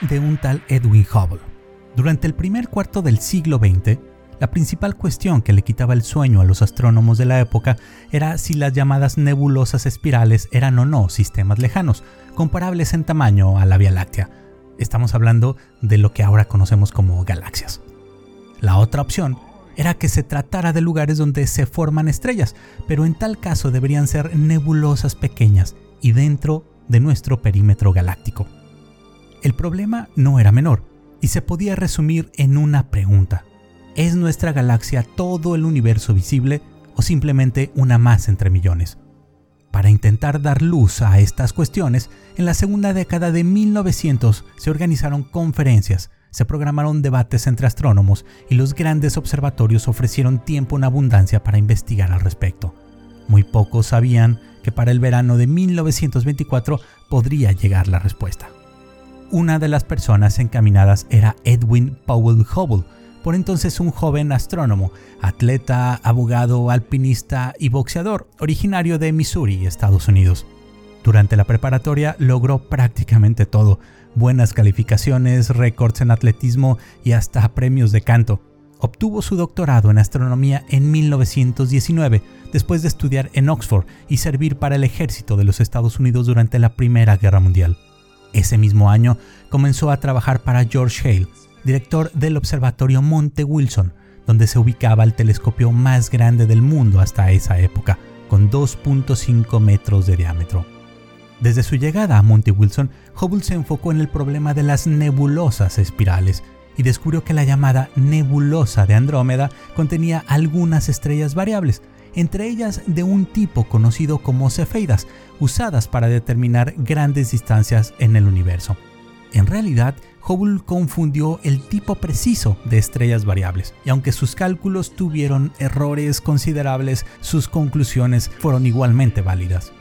de un tal Edwin Hubble. Durante el primer cuarto del siglo XX, la principal cuestión que le quitaba el sueño a los astrónomos de la época era si las llamadas nebulosas espirales eran o no sistemas lejanos, comparables en tamaño a la Vía Láctea. Estamos hablando de lo que ahora conocemos como galaxias. La otra opción era que se tratara de lugares donde se forman estrellas, pero en tal caso deberían ser nebulosas pequeñas y dentro de nuestro perímetro galáctico. El problema no era menor y se podía resumir en una pregunta. ¿Es nuestra galaxia todo el universo visible o simplemente una más entre millones? Para intentar dar luz a estas cuestiones, en la segunda década de 1900 se organizaron conferencias, se programaron debates entre astrónomos y los grandes observatorios ofrecieron tiempo en abundancia para investigar al respecto. Muy pocos sabían que para el verano de 1924 podría llegar la respuesta. Una de las personas encaminadas era Edwin Powell Hubble, por entonces un joven astrónomo, atleta, abogado, alpinista y boxeador, originario de Missouri, Estados Unidos. Durante la preparatoria logró prácticamente todo, buenas calificaciones, récords en atletismo y hasta premios de canto. Obtuvo su doctorado en astronomía en 1919, después de estudiar en Oxford y servir para el ejército de los Estados Unidos durante la Primera Guerra Mundial. Ese mismo año comenzó a trabajar para George Hale, director del Observatorio Monte Wilson, donde se ubicaba el telescopio más grande del mundo hasta esa época, con 2.5 metros de diámetro. Desde su llegada a Monte Wilson, Hubble se enfocó en el problema de las nebulosas espirales y descubrió que la llamada nebulosa de Andrómeda contenía algunas estrellas variables, entre ellas de un tipo conocido como cefeidas, usadas para determinar grandes distancias en el universo. En realidad, Hubble confundió el tipo preciso de estrellas variables, y aunque sus cálculos tuvieron errores considerables, sus conclusiones fueron igualmente válidas.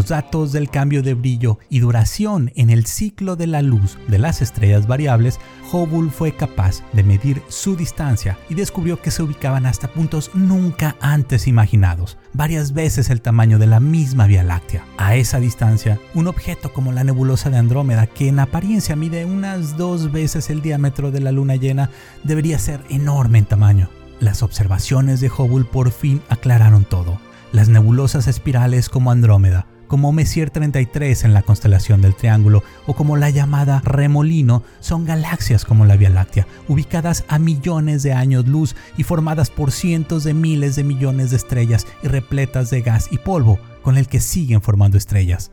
Los datos del cambio de brillo y duración en el ciclo de la luz de las estrellas variables, Hubble fue capaz de medir su distancia y descubrió que se ubicaban hasta puntos nunca antes imaginados, varias veces el tamaño de la misma Vía Láctea. A esa distancia, un objeto como la nebulosa de Andrómeda, que en apariencia mide unas dos veces el diámetro de la luna llena, debería ser enorme en tamaño. Las observaciones de Hubble por fin aclararon todo. Las nebulosas espirales como Andrómeda como Messier 33 en la constelación del Triángulo o como la llamada Remolino, son galaxias como la Vía Láctea, ubicadas a millones de años luz y formadas por cientos de miles de millones de estrellas y repletas de gas y polvo, con el que siguen formando estrellas.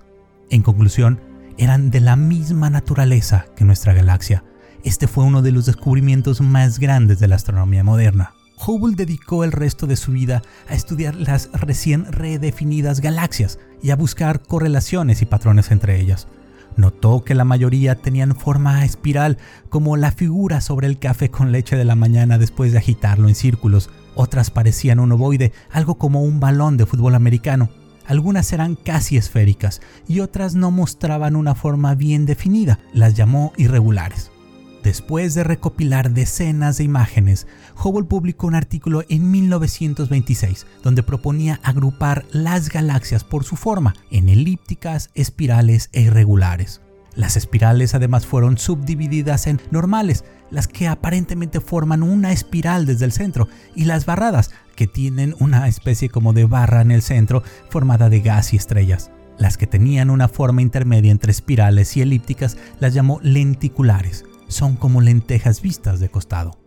En conclusión, eran de la misma naturaleza que nuestra galaxia. Este fue uno de los descubrimientos más grandes de la astronomía moderna. Hubble dedicó el resto de su vida a estudiar las recién redefinidas galaxias y a buscar correlaciones y patrones entre ellas. Notó que la mayoría tenían forma espiral, como la figura sobre el café con leche de la mañana después de agitarlo en círculos. Otras parecían un ovoide, algo como un balón de fútbol americano. Algunas eran casi esféricas y otras no mostraban una forma bien definida. Las llamó irregulares. Después de recopilar decenas de imágenes, Hubble publicó un artículo en 1926 donde proponía agrupar las galaxias por su forma en elípticas, espirales e irregulares. Las espirales además fueron subdivididas en normales, las que aparentemente forman una espiral desde el centro, y las barradas, que tienen una especie como de barra en el centro formada de gas y estrellas. Las que tenían una forma intermedia entre espirales y elípticas las llamó lenticulares son como lentejas vistas de costado.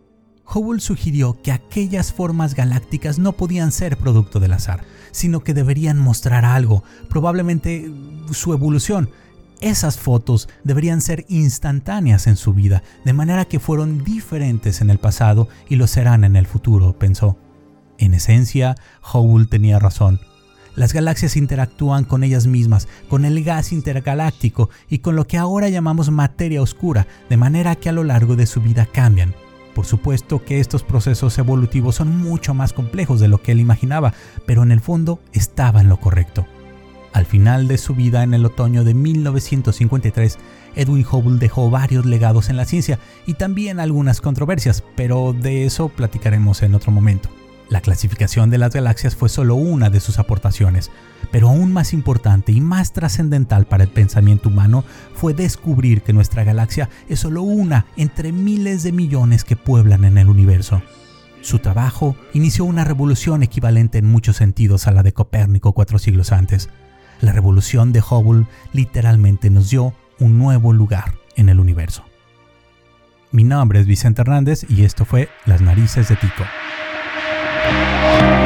Hubble sugirió que aquellas formas galácticas no podían ser producto del azar, sino que deberían mostrar algo, probablemente su evolución. Esas fotos deberían ser instantáneas en su vida, de manera que fueron diferentes en el pasado y lo serán en el futuro, pensó. En esencia, Hubble tenía razón. Las galaxias interactúan con ellas mismas, con el gas intergaláctico y con lo que ahora llamamos materia oscura, de manera que a lo largo de su vida cambian. Por supuesto que estos procesos evolutivos son mucho más complejos de lo que él imaginaba, pero en el fondo estaba en lo correcto. Al final de su vida en el otoño de 1953, Edwin Hubble dejó varios legados en la ciencia y también algunas controversias, pero de eso platicaremos en otro momento. La clasificación de las galaxias fue solo una de sus aportaciones, pero aún más importante y más trascendental para el pensamiento humano fue descubrir que nuestra galaxia es solo una entre miles de millones que pueblan en el universo. Su trabajo inició una revolución equivalente en muchos sentidos a la de Copérnico cuatro siglos antes. La revolución de Hubble literalmente nos dio un nuevo lugar en el universo. Mi nombre es Vicente Hernández y esto fue Las Narices de Tico. Thank you.